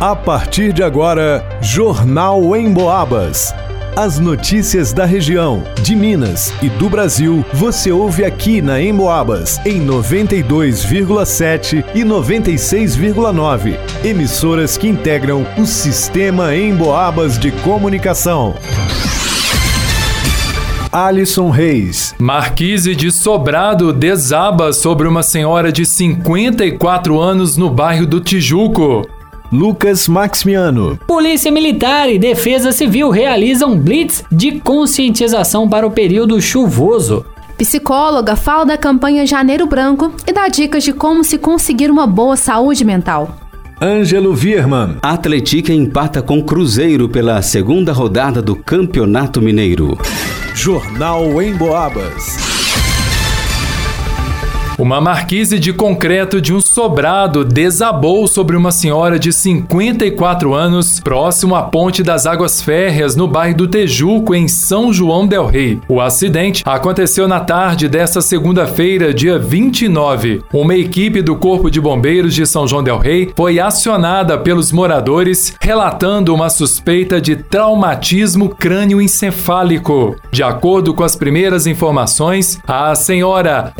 A partir de agora, Jornal em Boabas. As notícias da região, de Minas e do Brasil, você ouve aqui na Emboabas, em 92,7 e 96,9. Emissoras que integram o sistema Emboabas de comunicação. Alisson Reis. Marquise de Sobrado desaba sobre uma senhora de 54 anos no bairro do Tijuco. Lucas Maximiano. Polícia Militar e Defesa Civil realizam blitz de conscientização para o período chuvoso. Psicóloga fala da campanha Janeiro Branco e dá dicas de como se conseguir uma boa saúde mental. Ângelo Virman. Atlética empata com Cruzeiro pela segunda rodada do Campeonato Mineiro. Jornal em Boabas. Uma marquise de concreto de um sobrado desabou sobre uma senhora de 54 anos, próximo à Ponte das Águas Férreas, no bairro do Tejuco, em São João del Rei. O acidente aconteceu na tarde desta segunda-feira, dia 29. Uma equipe do Corpo de Bombeiros de São João del Rei foi acionada pelos moradores, relatando uma suspeita de traumatismo crânioencefálico. De acordo com as primeiras informações, a senhora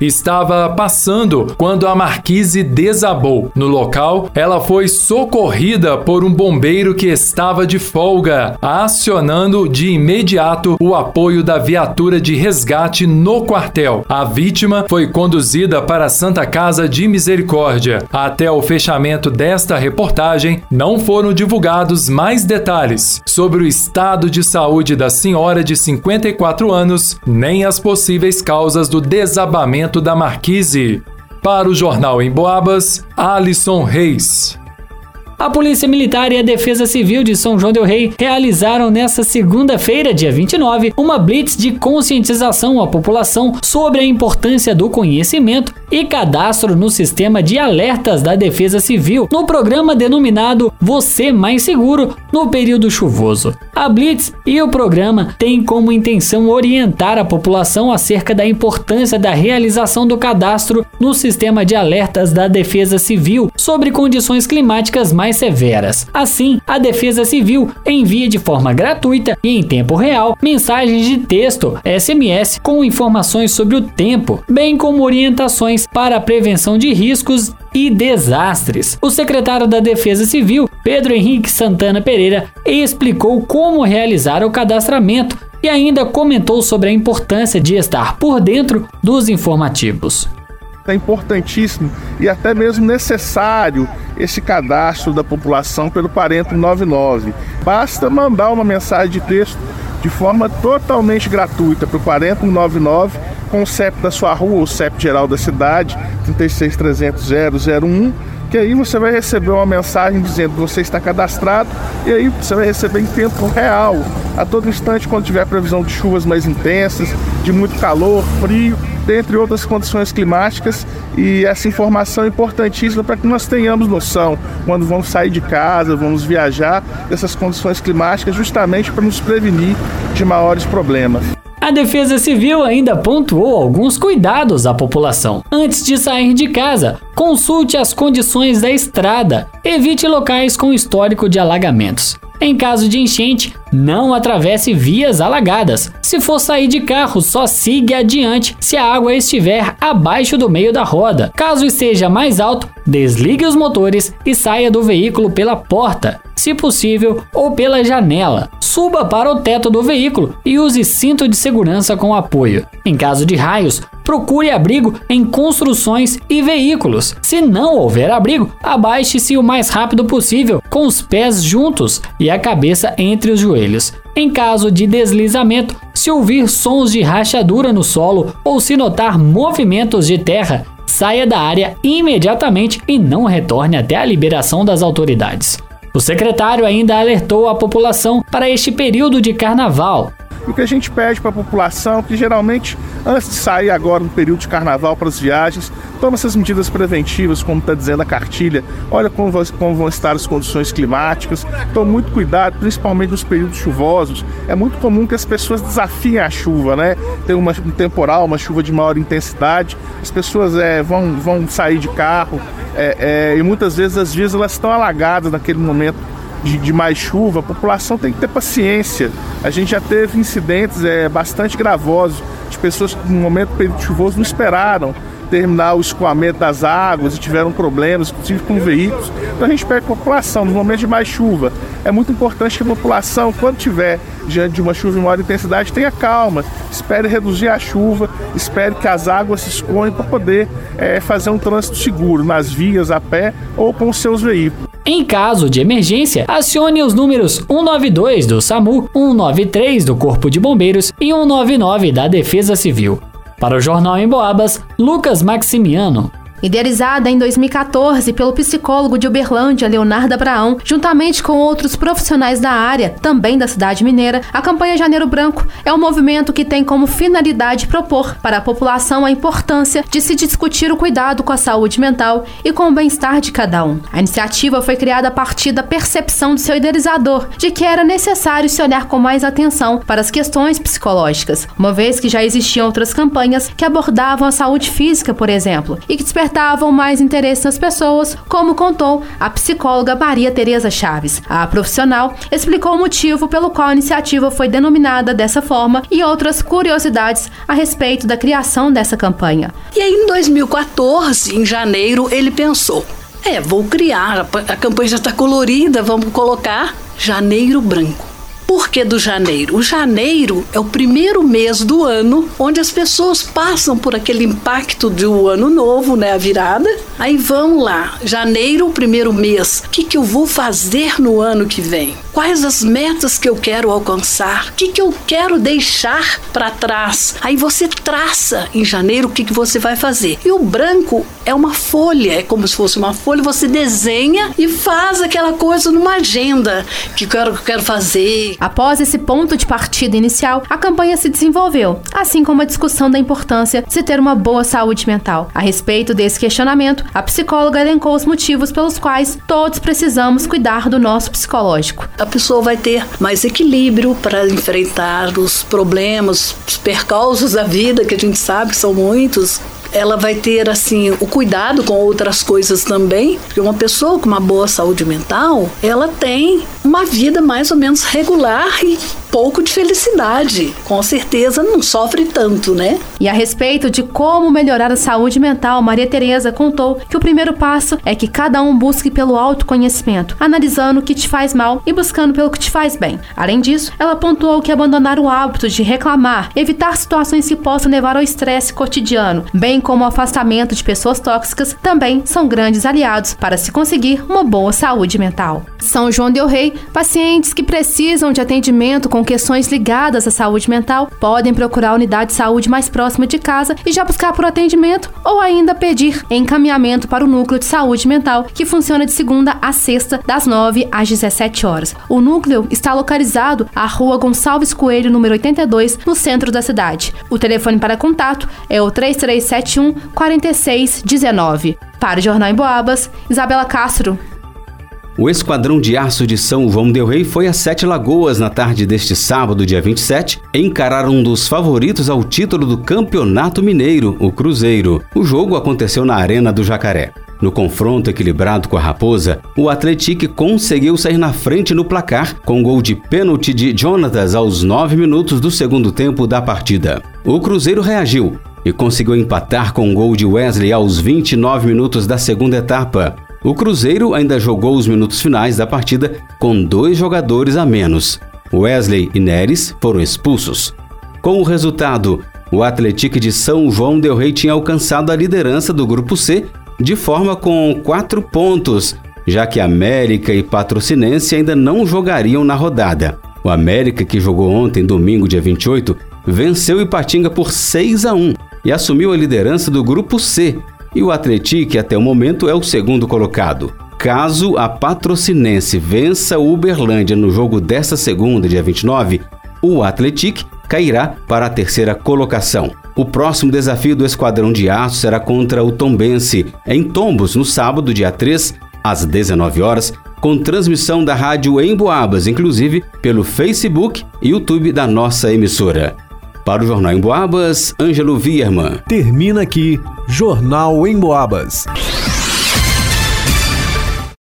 Estava passando quando a marquise desabou. No local, ela foi socorrida por um bombeiro que estava de folga, acionando de imediato o apoio da viatura de resgate no quartel. A vítima foi conduzida para a Santa Casa de Misericórdia. Até o fechamento desta reportagem, não foram divulgados mais detalhes sobre o estado de saúde da senhora de 54 anos, nem as possíveis causas do desabamento desabamento da Marquise. Para o Jornal em Boabas, Alisson Reis. A Polícia Militar e a Defesa Civil de São João del Rei realizaram nesta segunda-feira, dia 29, uma blitz de conscientização à população sobre a importância do conhecimento e cadastro no sistema de alertas da Defesa Civil, no programa denominado Você Mais Seguro no período chuvoso. A Blitz e o programa têm como intenção orientar a população acerca da importância da realização do cadastro no sistema de alertas da Defesa Civil sobre condições climáticas mais severas. Assim, a Defesa Civil envia de forma gratuita e em tempo real mensagens de texto SMS com informações sobre o tempo, bem como orientações para a prevenção de riscos e desastres. O secretário da Defesa Civil, Pedro Henrique Santana Pereira, explicou como realizar o cadastramento e ainda comentou sobre a importância de estar por dentro dos informativos. É importantíssimo e até mesmo necessário esse cadastro da população pelo Parento 99. Basta mandar uma mensagem de texto de forma totalmente gratuita para o 4099 com o CEP da sua rua, o CEP geral da cidade, 3630001, que aí você vai receber uma mensagem dizendo que você está cadastrado e aí você vai receber em tempo real, a todo instante quando tiver previsão de chuvas mais intensas, de muito calor, frio, dentre outras condições climáticas e essa informação é importantíssima para que nós tenhamos noção quando vamos sair de casa, vamos viajar dessas condições climáticas justamente para nos prevenir de maiores problemas. A Defesa Civil ainda pontuou alguns cuidados à população. Antes de sair de casa, consulte as condições da estrada, evite locais com histórico de alagamentos. Em caso de enchente, não atravesse vias alagadas. Se for sair de carro, só siga adiante se a água estiver abaixo do meio da roda. Caso esteja mais alto, desligue os motores e saia do veículo pela porta, se possível, ou pela janela. Suba para o teto do veículo e use cinto de segurança com apoio. Em caso de raios, procure abrigo em construções e veículos. Se não houver abrigo, abaixe-se o mais rápido possível, com os pés juntos e a cabeça entre os joelhos. Em caso de deslizamento, se ouvir sons de rachadura no solo ou se notar movimentos de terra, saia da área imediatamente e não retorne até a liberação das autoridades. O secretário ainda alertou a população para este período de carnaval, e o que a gente pede para a população, que geralmente, antes de sair agora no período de carnaval para as viagens, toma essas medidas preventivas, como está dizendo a cartilha, olha como, como, vão estar as condições climáticas, tome muito cuidado, principalmente nos períodos chuvosos. É muito comum que as pessoas desafiem a chuva, né? Tem uma, um temporal, uma chuva de maior intensidade, as pessoas é, vão, vão sair de carro, é, é, e muitas vezes as vias elas estão alagadas naquele momento de, de, mais chuva, a população tem que ter paciência. A gente já teve incidentes é, bastante gravosos de pessoas que no momento do período chuvoso não esperaram terminar o escoamento das águas e tiveram problemas, inclusive com veículos. Então a gente pede a população, no momento de mais chuva, é muito importante que a população, quando tiver diante de uma chuva em maior intensidade, tenha calma, espere reduzir a chuva, espere que as águas se escoem para poder é, fazer um trânsito seguro nas vias, a pé ou com os seus veículos. Em caso de emergência, acione os números 192 do SAMU, 193 do Corpo de Bombeiros e 199 da Defesa Civil. Para o Jornal em Boabas, Lucas Maximiano. Idealizada em 2014 pelo psicólogo de Uberlândia, Leonardo Abraão, juntamente com outros profissionais da área, também da cidade mineira, a campanha Janeiro Branco é um movimento que tem como finalidade propor para a população a importância de se discutir o cuidado com a saúde mental e com o bem-estar de cada um. A iniciativa foi criada a partir da percepção do seu idealizador de que era necessário se olhar com mais atenção para as questões psicológicas, uma vez que já existiam outras campanhas que abordavam a saúde física, por exemplo, e que despertavam despertavam mais interesse nas pessoas, como contou a psicóloga Maria Tereza Chaves. A profissional explicou o motivo pelo qual a iniciativa foi denominada dessa forma e outras curiosidades a respeito da criação dessa campanha. E aí, em 2014, em janeiro, ele pensou: é, vou criar, a campanha já está colorida, vamos colocar Janeiro Branco. Por que do janeiro? O janeiro é o primeiro mês do ano onde as pessoas passam por aquele impacto do ano novo, né? A virada. Aí vamos lá, janeiro, o primeiro mês. O que, que eu vou fazer no ano que vem? Quais as metas que eu quero alcançar? O que, que eu quero deixar para trás? Aí você traça em janeiro o que, que você vai fazer. E o branco é uma folha, é como se fosse uma folha, você desenha e faz aquela coisa numa agenda que eu quero, que eu quero fazer, Após esse ponto de partida inicial, a campanha se desenvolveu, assim como a discussão da importância de se ter uma boa saúde mental. A respeito desse questionamento, a psicóloga elencou os motivos pelos quais todos precisamos cuidar do nosso psicológico. A pessoa vai ter mais equilíbrio para enfrentar os problemas, os percalços da vida, que a gente sabe que são muitos, ela vai ter assim o cuidado com outras coisas também, porque uma pessoa com uma boa saúde mental, ela tem uma vida mais ou menos regular e pouco de felicidade. Com certeza não sofre tanto, né? E a respeito de como melhorar a saúde mental, Maria Tereza contou que o primeiro passo é que cada um busque pelo autoconhecimento, analisando o que te faz mal e buscando pelo que te faz bem. Além disso, ela pontuou que abandonar o hábito de reclamar, evitar situações que possam levar ao estresse cotidiano, bem como o afastamento de pessoas tóxicas, também são grandes aliados para se conseguir uma boa saúde mental. São João del Rei, pacientes que precisam de atendimento com questões ligadas à saúde mental podem procurar a unidade de saúde mais próxima de casa e já buscar por atendimento ou ainda pedir encaminhamento para o núcleo de saúde mental, que funciona de segunda a sexta, das 9 às 17 horas. O núcleo está localizado à Rua Gonçalves Coelho, número 82, no centro da cidade. O telefone para contato é o 3371 4619. Para o Jornal em Boabas, Isabela Castro. O Esquadrão de Aço de São João Del Rei foi a Sete Lagoas na tarde deste sábado, dia 27, encarar um dos favoritos ao título do Campeonato Mineiro, o Cruzeiro. O jogo aconteceu na Arena do Jacaré. No confronto equilibrado com a Raposa, o Atlético conseguiu sair na frente no placar com gol de pênalti de Jonatas aos 9 minutos do segundo tempo da partida. O Cruzeiro reagiu e conseguiu empatar com um gol de Wesley aos 29 minutos da segunda etapa. O Cruzeiro ainda jogou os minutos finais da partida com dois jogadores a menos. Wesley e Neres foram expulsos. Com o resultado, o Atlético de São João del Rei tinha alcançado a liderança do grupo C de forma com quatro pontos, já que América e Patrocinense ainda não jogariam na rodada. O América, que jogou ontem, domingo, dia 28, venceu Ipatinga por 6 a 1 e assumiu a liderança do grupo C, e o Atlético, até o momento, é o segundo colocado. Caso a Patrocinense vença o Uberlândia no jogo desta segunda, dia 29, o Atlético cairá para a terceira colocação. O próximo desafio do Esquadrão de Aço será contra o Tombense, em Tombos, no sábado, dia 3, às 19 horas, com transmissão da rádio em Boabas, inclusive pelo Facebook e YouTube da nossa emissora. Para o Jornal em Boabas, Ângelo Vierman. Termina aqui Jornal em Boabas.